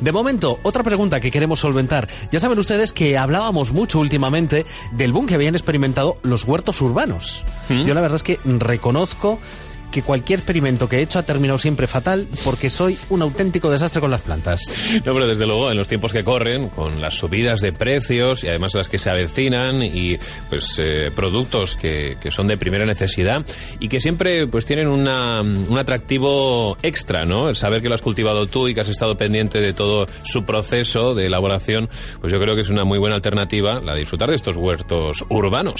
De momento, otra pregunta que queremos solventar. Ya saben ustedes que hablábamos mucho últimamente del boom que habían experimentado los huertos urbanos. ¿Mm? Yo la verdad es que reconozco que cualquier experimento que he hecho ha terminado siempre fatal porque soy un auténtico desastre con las plantas. No, pero desde luego, en los tiempos que corren, con las subidas de precios y además las que se avecinan y pues eh, productos que, que son de primera necesidad y que siempre pues tienen una, un atractivo extra, ¿no? El saber que lo has cultivado tú y que has estado pendiente de todo su proceso de elaboración, pues yo creo que es una muy buena alternativa la de disfrutar de estos huertos urbanos.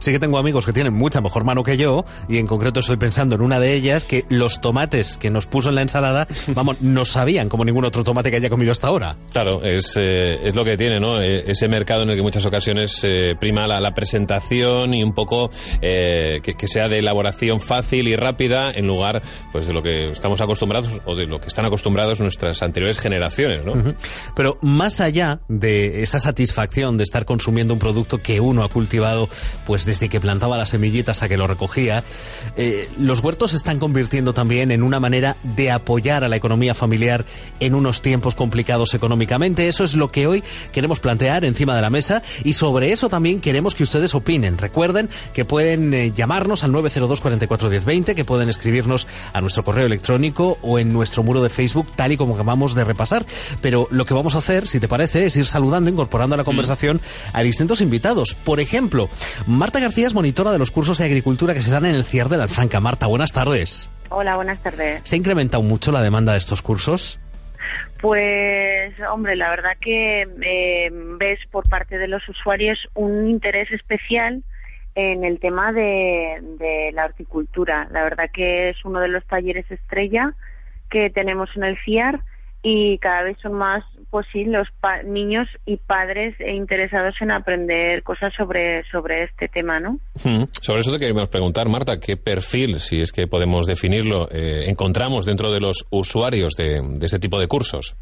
Sí que tengo amigos que tienen mucha mejor mano que yo y en concreto estoy pensando en una de ellas que los tomates que nos puso en la ensalada, vamos, no sabían como ningún otro tomate que haya comido hasta ahora. Claro, es, eh, es lo que tiene, ¿no? Eh, ese mercado en el que en muchas ocasiones eh, prima la, la presentación y un poco eh, que, que sea de elaboración fácil y rápida en lugar pues de lo que estamos acostumbrados o de lo que están acostumbrados nuestras anteriores generaciones, ¿no? Ujú. Pero más allá de esa satisfacción de estar consumiendo un producto que uno ha cultivado pues desde que plantaba la semillita hasta que lo recogía, eh, los huertos se están convirtiendo también en una manera de apoyar a la economía familiar en unos tiempos complicados económicamente. Eso es lo que hoy queremos plantear encima de la mesa y sobre eso también queremos que ustedes opinen. Recuerden que pueden eh, llamarnos al 902 44 10 20, que pueden escribirnos a nuestro correo electrónico o en nuestro muro de Facebook, tal y como acabamos de repasar. Pero lo que vamos a hacer, si te parece, es ir saludando, incorporando a la conversación a distintos invitados. Por ejemplo, Marta García es monitora de los cursos de agricultura que se dan en el CIAR de la Alfranca. Marta, buenas tardes. Hola, buenas tardes. ¿Se ha incrementado mucho la demanda de estos cursos? Pues, hombre, la verdad que eh, ves por parte de los usuarios un interés especial en el tema de, de la horticultura. La verdad que es uno de los talleres estrella que tenemos en el CIAR y cada vez son más pues sí, los pa- niños y padres eh, interesados en aprender cosas sobre, sobre este tema, ¿no? Mm. Sobre eso te queríamos preguntar, Marta, ¿qué perfil, si es que podemos definirlo, eh, encontramos dentro de los usuarios de, de este tipo de cursos?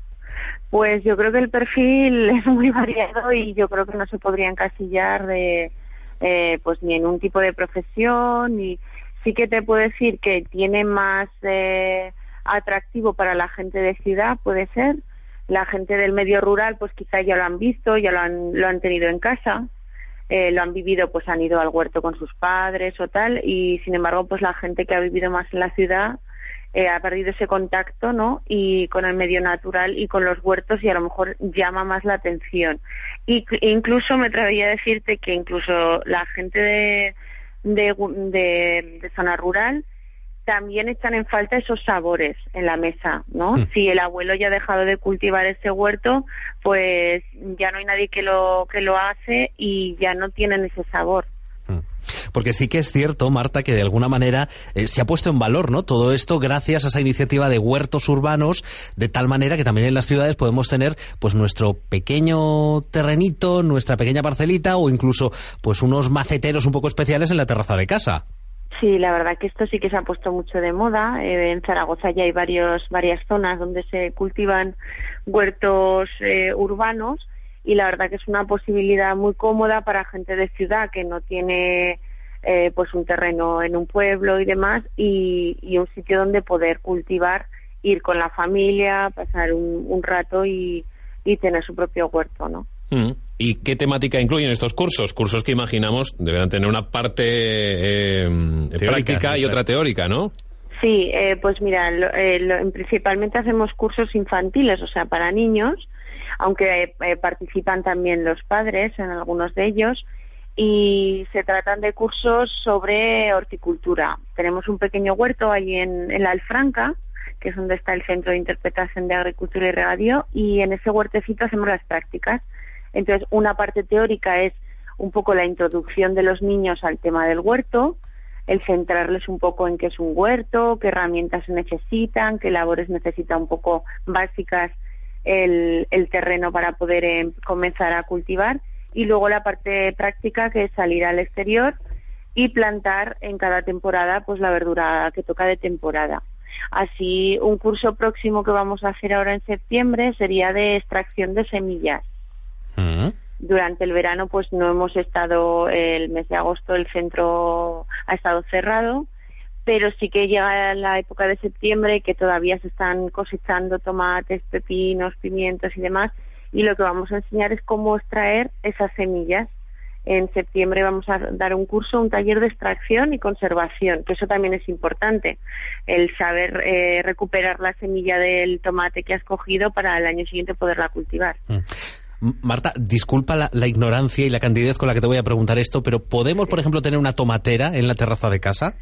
Pues yo creo que el perfil es muy variado y yo creo que no se podría encasillar de, eh, pues ni en un tipo de profesión ni sí que te puedo decir que tiene más eh, atractivo para la gente de ciudad puede ser la gente del medio rural pues quizá ya lo han visto ya lo han lo han tenido en casa eh, lo han vivido pues han ido al huerto con sus padres o tal y sin embargo pues la gente que ha vivido más en la ciudad eh, ha perdido ese contacto, ¿no? Y con el medio natural y con los huertos y a lo mejor llama más la atención. Y incluso me atrevería a decirte que incluso la gente de, de, de zona rural también echan en falta esos sabores en la mesa, ¿no? Hmm. Si el abuelo ya ha dejado de cultivar ese huerto, pues ya no hay nadie que lo que lo hace y ya no tienen ese sabor. Porque sí que es cierto, Marta, que de alguna manera eh, se ha puesto en valor, ¿no? Todo esto gracias a esa iniciativa de huertos urbanos, de tal manera que también en las ciudades podemos tener, pues, nuestro pequeño terrenito, nuestra pequeña parcelita o incluso, pues, unos maceteros un poco especiales en la terraza de casa. Sí, la verdad que esto sí que se ha puesto mucho de moda. Eh, en Zaragoza ya hay varios, varias zonas donde se cultivan huertos eh, urbanos y la verdad que es una posibilidad muy cómoda para gente de ciudad que no tiene eh, pues un terreno en un pueblo y demás y, y un sitio donde poder cultivar, ir con la familia, pasar un, rato y, y tener su propio huerto, ¿no? Mm. ¿Y qué temática incluyen estos cursos? Cursos que imaginamos deberán tener una parte eh, práctica y otra teórica, ¿no? Sí, eh, pues mira, lo- eh, lo- principalmente hacemos cursos infantiles, o sea, para niños, aunque eh, eh, participan también los padres en algunos de ellos, y se tratan de cursos sobre horticultura. Tenemos un pequeño huerto ahí en, en la Alfranca, que es donde está el Centro de Interpretación de Agricultura y Regadío, y en ese huertecito hacemos las prácticas. Entonces, una parte teórica es un poco la introducción de los niños al tema del huerto, el centrarles un poco en qué es un huerto, qué herramientas necesitan, qué labores necesita un poco básicas el, el terreno para poder eh, comenzar a cultivar y luego la parte práctica que es salir al exterior y plantar en cada temporada pues la verdura que toca de temporada. Así, un curso próximo que vamos a hacer ahora en septiembre sería de extracción de semillas durante el verano pues no hemos estado el mes de agosto el centro ha estado cerrado pero sí que llega la época de septiembre que todavía se están cosechando tomates, pepinos, pimientos y demás y lo que vamos a enseñar es cómo extraer esas semillas. En septiembre vamos a dar un curso, un taller de extracción y conservación, que eso también es importante, el saber eh, recuperar la semilla del tomate que has cogido para el año siguiente poderla cultivar. Mm. Marta, disculpa la, ignorancia y la candidez con la que te voy a preguntar esto, pero ¿podemos, por ejemplo, tener una tomatera en la terraza de casa?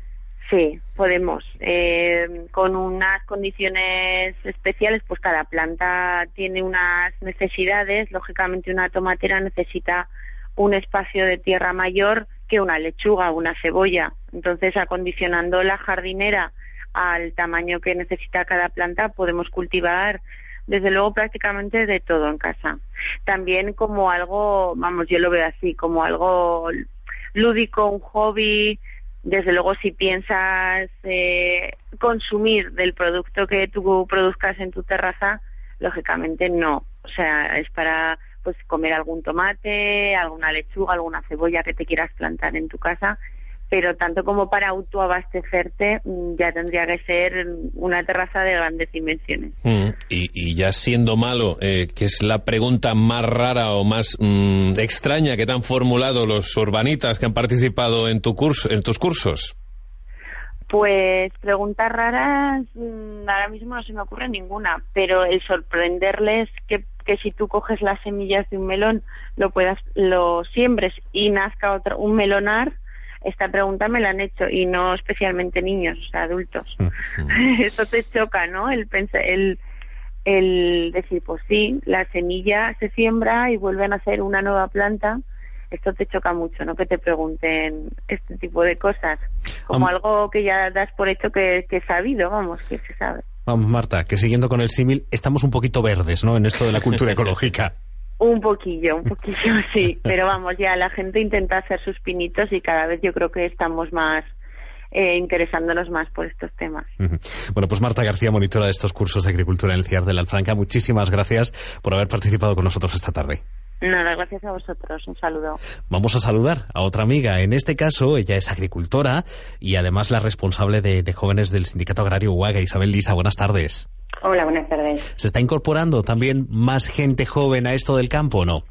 Sí, podemos. Eh, con unas condiciones especiales, pues cada planta tiene unas necesidades. Lógicamente, una tomatera necesita un espacio de tierra mayor que una lechuga o una cebolla. Entonces, acondicionando la jardinera al tamaño que necesita cada planta, podemos cultivar desde luego prácticamente de todo en casa. También como algo, vamos, yo lo veo así, como algo lúdico, un hobby, desde luego si piensas eh, consumir del producto que tú produzcas en tu terraza, lógicamente no. O sea, es para pues comer algún tomate, alguna lechuga, alguna cebolla que te quieras plantar en tu casa pero tanto como para autoabastecerte mm, ya tendría que ser una terraza de grandes dimensiones. Mm, y, ya siendo malo, eh, ¿qué es la pregunta más rara o más mm, extraña que te han formulado los urbanitas que han participado en, tu curso, en tus cursos? Pues preguntas raras, ahora mismo no se me ocurre ninguna, pero el sorprenderles que, que si tú coges las semillas de un melón, lo puedas, lo siembres y nazca otro, un melonar, esta pregunta me la han hecho y no especialmente niños, o sea, adultos. Eso te choca, ¿no? El, el, el decir, pues sí, la semilla se siembra y vuelve a nacer una nueva planta. Esto te choca mucho, ¿no? Que te pregunten este tipo de cosas. Como algo que ya das por hecho que, que es sabido, vamos, que se sabe. Vamos, Marta, que siguiendo con el símil, estamos un poquito verdes, ¿no? En esto de la cultura ecológica. Un poquillo, un poquillo, sí. Pero vamos, ya la gente intenta hacer sus pinitos y cada vez yo creo que estamos más eh, interesándonos más por estos temas. Bueno, pues Marta García, monitora de estos cursos de agricultura en el CIAR de la Alfranca, muchísimas gracias por haber participado con nosotros esta tarde. Nada, gracias a vosotros. Un saludo. Vamos a saludar a otra amiga. En este caso, ella es agricultora y además la responsable de, de jóvenes del Sindicato Agrario Huaga, Isabel Lisa. Buenas tardes. Hola, buenas tardes. ¿Se está incorporando también más gente joven a esto del campo o no?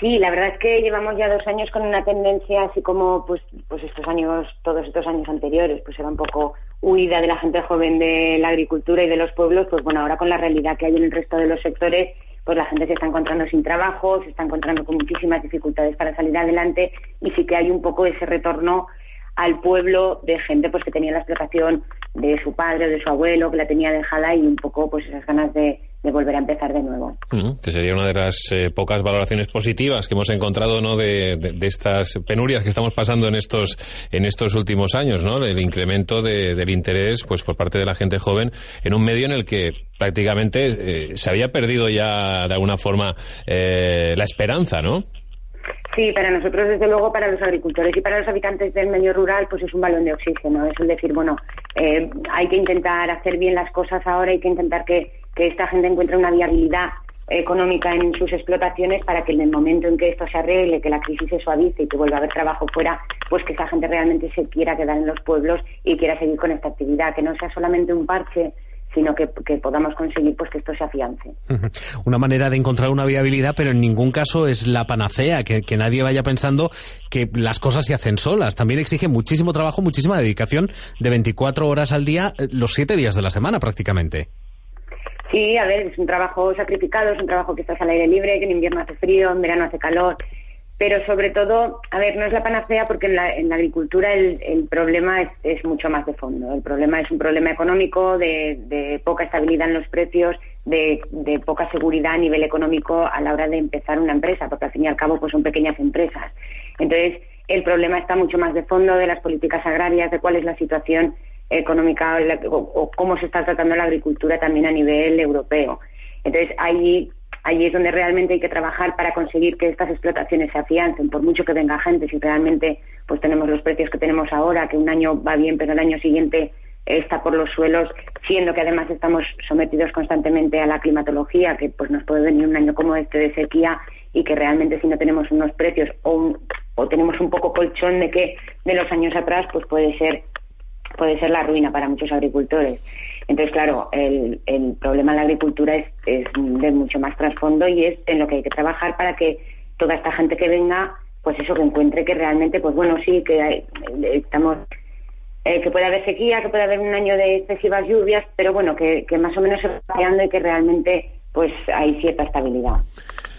Sí, la verdad es que llevamos ya dos años con una tendencia así como pues pues estos años, todos estos años anteriores, pues era un poco huida de la gente joven de la agricultura y de los pueblos, pues bueno, ahora con la realidad que hay en el resto de los sectores, pues la gente se está encontrando sin trabajo, se está encontrando con muchísimas dificultades para salir adelante y sí que hay un poco ese retorno al pueblo de gente pues que tenía la explotación de su padre o de su abuelo, que la tenía dejada y un poco pues esas ganas de, volver a empezar de nuevo. que sería una de las eh, pocas valoraciones positivas que hemos encontrado ¿no? De, estas penurias que estamos pasando en estos en estos últimos años, ¿no? El incremento del interés pues por parte de la gente joven en un medio en el que prácticamente eh, se había perdido ya de alguna forma eh, la esperanza, ¿no? Sí, para nosotros, desde luego, para los agricultores y para los habitantes del medio rural, pues es un balón de oxígeno. Es el decir, bueno, eh, hay que intentar hacer bien las cosas ahora, hay que intentar que, que esta gente encuentre una viabilidad económica en sus explotaciones para que en el momento en que esto se arregle, que la crisis se suavice y que vuelva a haber trabajo fuera, pues que esa gente realmente se quiera quedar en los pueblos y quiera seguir con esta actividad, que no sea solamente un parche sino que, podamos conseguir pues que esto se afiance. Una manera de encontrar una viabilidad, pero en ningún caso es la panacea, que, nadie vaya pensando que las cosas se hacen solas. También exige muchísimo trabajo, muchísima dedicación de 24 horas al día, eh, los 7 días de la semana prácticamente. Sí, a ver, es un trabajo sacrificado, es un trabajo que estás al aire libre, que en invierno hace frío, en verano hace calor, pero sobre todo, a ver, no es la panacea porque en la, en la agricultura el, el problema es, es, mucho más de fondo. El problema es un problema económico, de, poca estabilidad en los precios, de, de, poca seguridad a nivel económico a la hora de empezar una empresa, porque al fin y al cabo pues son pequeñas empresas. Entonces, el problema está mucho más de fondo de las políticas agrarias, de cuál es la situación económica o, o cómo se está tratando la agricultura también a nivel europeo. Entonces, ahí Allí es donde realmente hay que trabajar para conseguir que estas explotaciones se afiancen, por mucho que venga gente, si realmente pues tenemos los precios que tenemos ahora, que un año va bien, pero el año siguiente está por los suelos, siendo que además estamos sometidos constantemente a la climatología, que pues nos puede venir un año como este de sequía y que realmente si no tenemos unos precios o, o tenemos un poco colchón de que de los años atrás, pues puede ser puede ser la ruina para muchos agricultores. Entonces, claro, el, el problema en la agricultura es, es de mucho más trasfondo y es en lo que hay que trabajar para que toda esta gente que venga, pues eso, que encuentre que realmente, pues bueno, sí, que estamos eh, que puede haber sequía, que puede haber un año de excesivas lluvias, pero bueno, que, que más o menos se va creando y que realmente pues hay cierta estabilidad.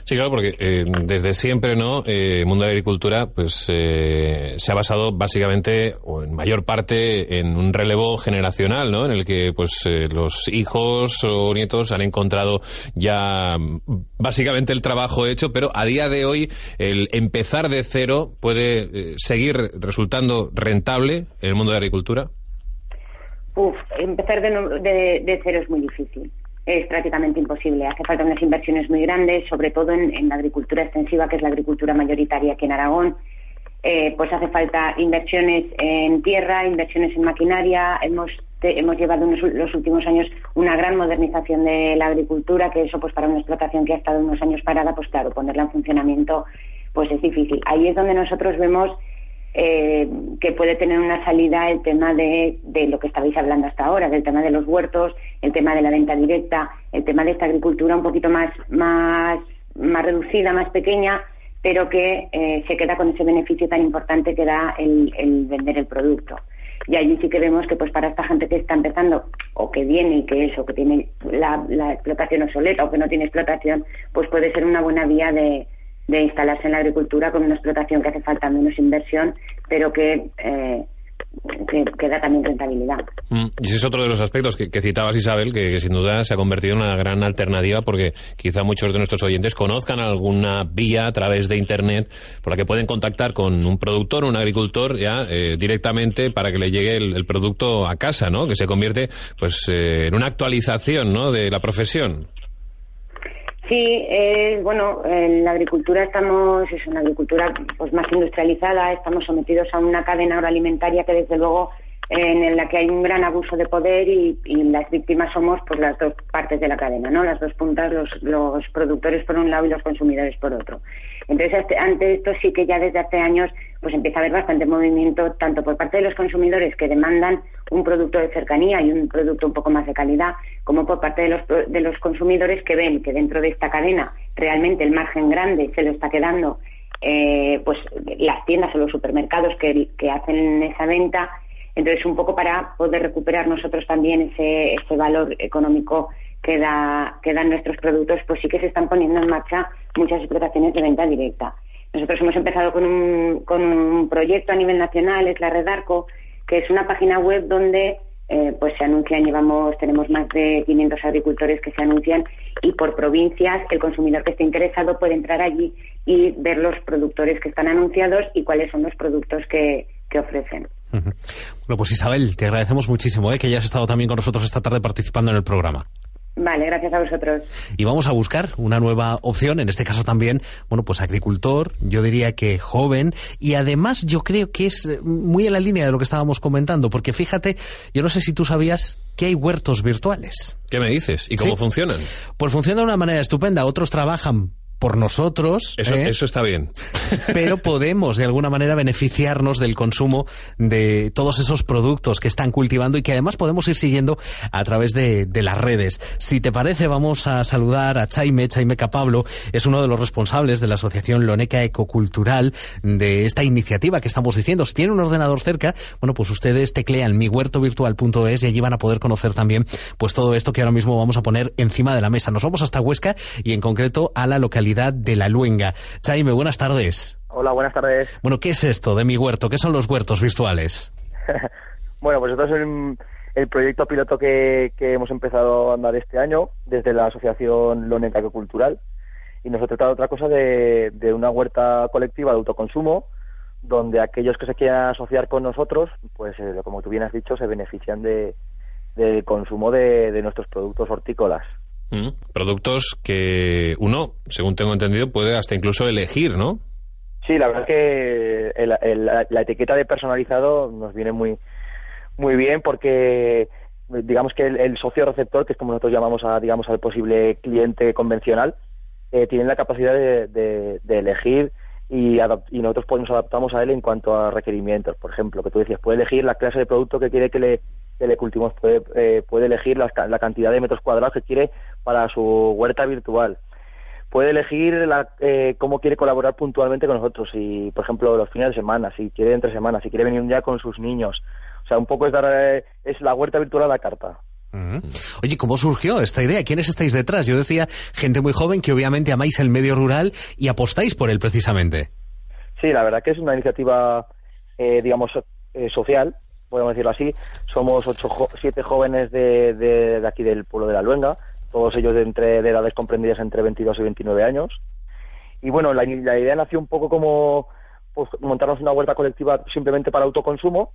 Sí, claro, porque eh, desde siempre, ¿no? Eh, el mundo de la agricultura, pues eh, se ha basado básicamente, o en mayor parte, en un relevo generacional, ¿no? En el que, pues, los hijos o nietos han encontrado ya básicamente el trabajo hecho, pero a día de hoy el empezar de cero puede seguir resultando rentable en el mundo de la agricultura. Uf, empezar de, de cero es muy difícil es prácticamente imposible. Hace falta unas inversiones muy grandes, sobre todo en, la agricultura extensiva, que es la agricultura mayoritaria aquí en Aragón. Eh, pues hace falta inversiones en tierra, inversiones en maquinaria. Hemos, hemos llevado en los últimos años una gran modernización de la agricultura, que eso, pues para una explotación que ha estado unos años parada, pues claro, ponerla en funcionamiento, pues es difícil. Ahí es donde nosotros vemos eh, que puede tener una salida el tema de, de, lo que estabais hablando hasta ahora, del tema de los huertos, el tema de la venta directa, el tema de esta agricultura un poquito más, más, más reducida, más pequeña, pero que eh, se queda con ese beneficio tan importante que da el, vender el producto. Y allí sí que vemos que pues para esta gente que está empezando o que viene y que eso, que tiene la, la explotación obsoleta o que no tiene explotación, pues puede ser una buena vía de, de instalarse en la agricultura con una explotación que hace falta menos inversión, pero que, eh, que, da también rentabilidad. Mm, y ese es otro de los aspectos que, citabas, Isabel, que, sin duda se ha convertido en una gran alternativa porque quizá muchos de nuestros oyentes conozcan alguna vía a través de Internet por la que pueden contactar con un productor, un agricultor, ya eh, directamente para que le llegue el, producto a casa, ¿no? Que se convierte pues eh, en una actualización, ¿no? De la profesión. Sí, bueno, en la agricultura estamos, es una agricultura pues más industrializada, estamos sometidos a una cadena agroalimentaria que desde luego en la que hay un gran abuso de poder y, las víctimas somos pues las dos partes de la cadena, ¿no? Las dos puntas, los, los productores por un lado y los consumidores por otro. Entonces, ante esto sí que ya desde hace años pues empieza a haber bastante movimiento tanto por parte de los consumidores que demandan un producto de cercanía y un producto un poco más de calidad, como por parte de los, de los consumidores que ven que dentro de esta cadena realmente el margen grande se lo está quedando eh, pues las tiendas o los supermercados que, hacen esa venta entonces, un poco para poder recuperar nosotros también ese, ese valor económico que, da, que dan nuestros productos, pues sí que se están poniendo en marcha muchas explotaciones de venta directa. Nosotros hemos empezado con un, con un proyecto a nivel nacional, es la Red Arco, que es una página web donde eh, pues se anuncian, llevamos, tenemos más de 500 agricultores que se anuncian y por provincias el consumidor que esté interesado puede entrar allí y ver los productores que están anunciados y cuáles son los productos que, que ofrecen. Bueno, pues Isabel, te agradecemos muchísimo ¿eh? que hayas estado también con nosotros esta tarde participando en el programa. Vale, gracias a vosotros. Y vamos a buscar una nueva opción, en este caso también, bueno, pues agricultor, yo diría que joven, y además yo creo que es eh, muy en la línea de lo que estábamos comentando, porque fíjate, yo no sé si tú sabías que hay huertos virtuales. ¿Qué me dices? ¿Y cómo funcionan? Pues funcionan de una manera estupenda. Otros trabajan por nosotros. Eso, ¿eh? eso está bien. Pero podemos, de alguna manera, beneficiarnos del consumo de todos esos productos que están cultivando y que además podemos ir siguiendo a través de, las redes. Si te parece, vamos a saludar a Chaime. Chaime Capablo es uno de los responsables de la Asociación Loneca Ecocultural de esta iniciativa que estamos diciendo. Si tiene un ordenador cerca, bueno, pues ustedes teclean mihuertovirtual.es y allí van a poder conocer también pues todo esto que ahora mismo vamos a poner encima de la mesa. Nos vamos hasta Huesca y en concreto a la localidad de La Luenga. Chaime, buenas tardes. Hola, buenas tardes. Bueno, ¿qué es esto de mi huerto? ¿Qué son los huertos virtuales? bueno, pues esto es el, proyecto piloto que, hemos empezado a andar este año desde la Asociación Loneca Cultural y nos ha tratado otra cosa de, una huerta colectiva de autoconsumo donde aquellos que se quieran asociar con nosotros, pues eh, como tú bien has dicho, se benefician de, del consumo de nuestros productos hortícolas. Mm. productos que uno, según tengo entendido, puede hasta incluso elegir, ¿no? Sí, la verdad que la etiqueta de personalizado nos viene muy muy bien porque digamos que el, socio receptor, que es como nosotros llamamos a digamos al posible cliente convencional, eh, tiene la capacidad de, elegir y, y nosotros pues, nos adaptamos a él en cuanto a requerimientos. Por ejemplo, que tú decías, puede elegir la clase de producto que quiere que le, que le cultivemos, puede, eh, puede elegir la, la, cantidad de metros cuadrados que quiere para su huerta virtual. Puede elegir la, eh, cómo quiere colaborar puntualmente con nosotros, y por ejemplo los fines de semana, si quiere entre semanas, si quiere venir un día con sus niños. O sea, un poco es dar eh, es la huerta virtual a la carta. Oye, ¿cómo surgió esta idea? ¿Quiénes estáis detrás? Yo decía, gente muy joven que obviamente amáis el medio rural y apostáis por él precisamente. Sí, la verdad que es una iniciativa, eh, digamos, eh, social, podemos decirlo así. Somos ocho, siete jóvenes de, de, aquí del pueblo de La Luenga, todos ellos de, entre, de edades comprendidas entre 22 y 29 años. Y bueno, la, idea nació un poco como pues, montarnos una huerta colectiva simplemente para autoconsumo,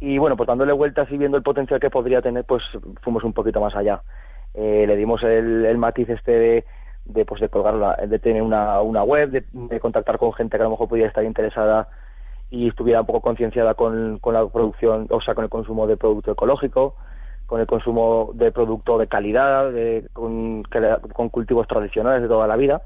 y bueno, pues dándole vueltas y viendo el potencial que podría tener, pues fuimos un poquito más allá. Eh, le dimos el, matiz este de, de, pues de colgarla, de tener una, una web, de, contactar con gente que a lo mejor pudiera estar interesada y estuviera un poco concienciada con, con la producción, o sea, con el consumo de producto ecológico, con el consumo de producto de calidad, de, con, con cultivos tradicionales de toda la vida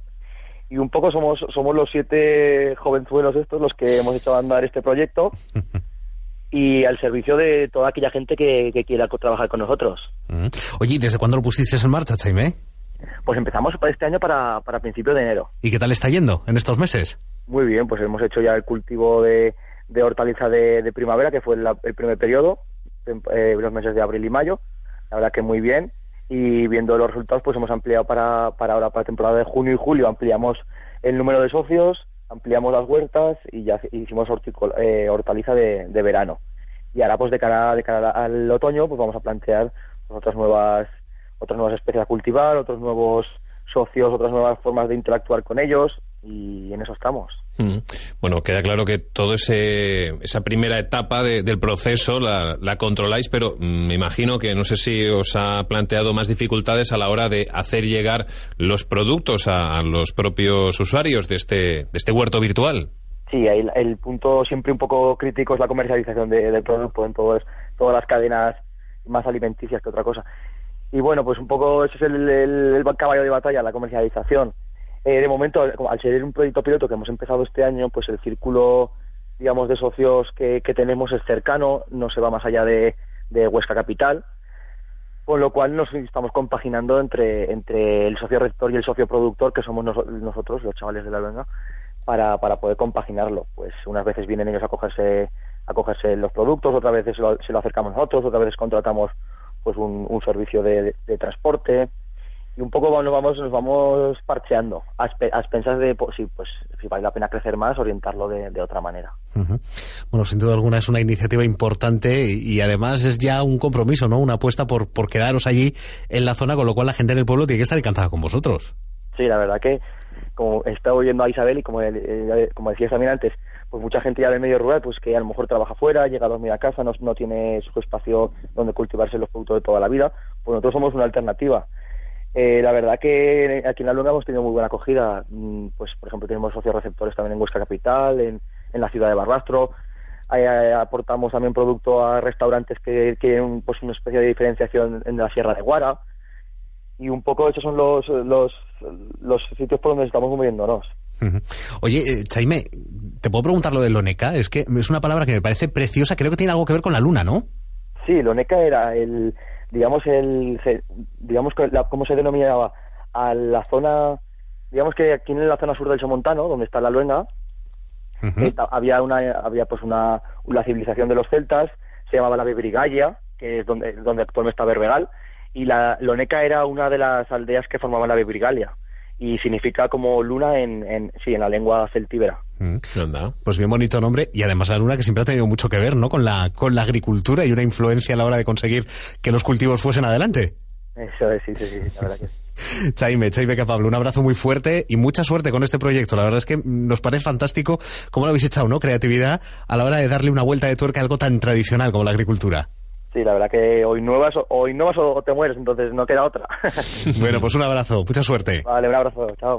y un poco somos somos los siete jovenzuelos estos los que hemos hecho andar este proyecto y al servicio de toda aquella gente que, quiera trabajar con nosotros. Mm. Oye, ¿desde cuándo lo pusiste en marcha, Jaime? Pues empezamos para este año para, para principios de enero. ¿Y qué tal está yendo en estos meses? Muy bien, pues hemos hecho ya el cultivo de, de hortaliza de, primavera, que fue el primer periodo, eh, los meses de abril y mayo. La verdad que muy bien. Y viendo los resultados, pues hemos ampliado para, para ahora, para temporada de junio y julio, ampliamos el número de socios, ampliamos las huertas y ya hicimos eh, hortaliza de, verano. Y ahora, pues de cara, de cara al otoño, pues vamos a plantear otras nuevas otras nuevas especies a cultivar, otros nuevos socios, otras nuevas formas de interactuar con ellos y en eso estamos. Mm. Bueno, queda claro que toda esa primera etapa del proceso la, controláis, pero me imagino que no sé si os ha planteado más dificultades a la hora de hacer llegar los productos a, los propios usuarios de este, de este huerto virtual. Sí, el, el punto siempre un poco crítico es la comercialización del producto en todas las cadenas más alimenticias que otra cosa. Y bueno, pues un poco ese es el, el caballo de batalla, la comercialización eh, de momento, al ser un proyecto piloto que hemos empezado este año, pues el círculo, digamos, de socios que, tenemos es cercano, no se va más allá de, Huesca Capital, con lo cual nos estamos compaginando entre, entre el socio rector y el socio productor, que somos nosotros, los chavales de la Venga, para, para poder compaginarlo. Pues unas veces vienen ellos a cogerse, a cogerse los productos, otras veces se lo, se lo acercamos nosotros, otras veces contratamos pues un servicio de transporte, y un poco nos vamos nos vamos parcheando a, expensas de pues, si pues si vale la pena crecer más orientarlo de, otra manera. Bueno sin duda alguna es una iniciativa importante y, además es ya un compromiso no una apuesta por por quedaros allí en la zona con lo cual la gente en el pueblo tiene que estar encantada con vosotros. Sí la verdad que como he estado oyendo a Isabel y como eh, como decías también antes pues mucha gente ya del medio rural pues que a lo mejor trabaja fuera llega a dormir a casa no, no tiene su espacio donde cultivarse los productos de toda la vida pues nosotros somos una alternativa eh, la verdad que aquí en la Luna hemos tenido muy buena acogida. Mm, pues, por ejemplo, tenemos socios receptores también en Huesca Capital, en, la ciudad de Barbastro. Eh, aportamos también producto a restaurantes que quieren pues, una especie de diferenciación en la Sierra de Guara. Y un poco esos son los, los, los sitios por donde estamos moviéndonos. Oye, eh, Chaime, ¿te puedo preguntar lo de Loneca? Es que es una palabra que me parece preciosa, creo que tiene algo que ver con la luna, ¿no? Sí, Loneca era el, digamos, el, digamos que cómo se denominaba a la zona, digamos que aquí en la zona sur del Somontano, donde está la Luenga, eh, había una, había pues una, una civilización de los celtas, se llamaba la Bebrigalia, que es donde, donde actualmente está Berbegal, y la Loneca era una de las aldeas que formaban la Bebrigalia y significa como luna en, en sí en la lengua celtíbera. Mm. Pues bien bonito nombre y además la luna que siempre ha tenido mucho que ver, ¿no? Con la con la agricultura y una influencia a la hora de conseguir que los cultivos fuesen adelante. Eso es, sí, sí, sí, la verdad que Chaime, Chaime Capablo, un abrazo muy fuerte y mucha suerte con este proyecto. La verdad es que nos parece fantástico cómo lo habéis echado, ¿no? Creatividad a la hora de darle una vuelta de tuerca a algo tan tradicional como la agricultura. Sí, la verdad que hoy nuevas o innovas o te mueres, entonces no queda otra. bueno, pues un abrazo, mucha suerte. Vale, un abrazo, chao.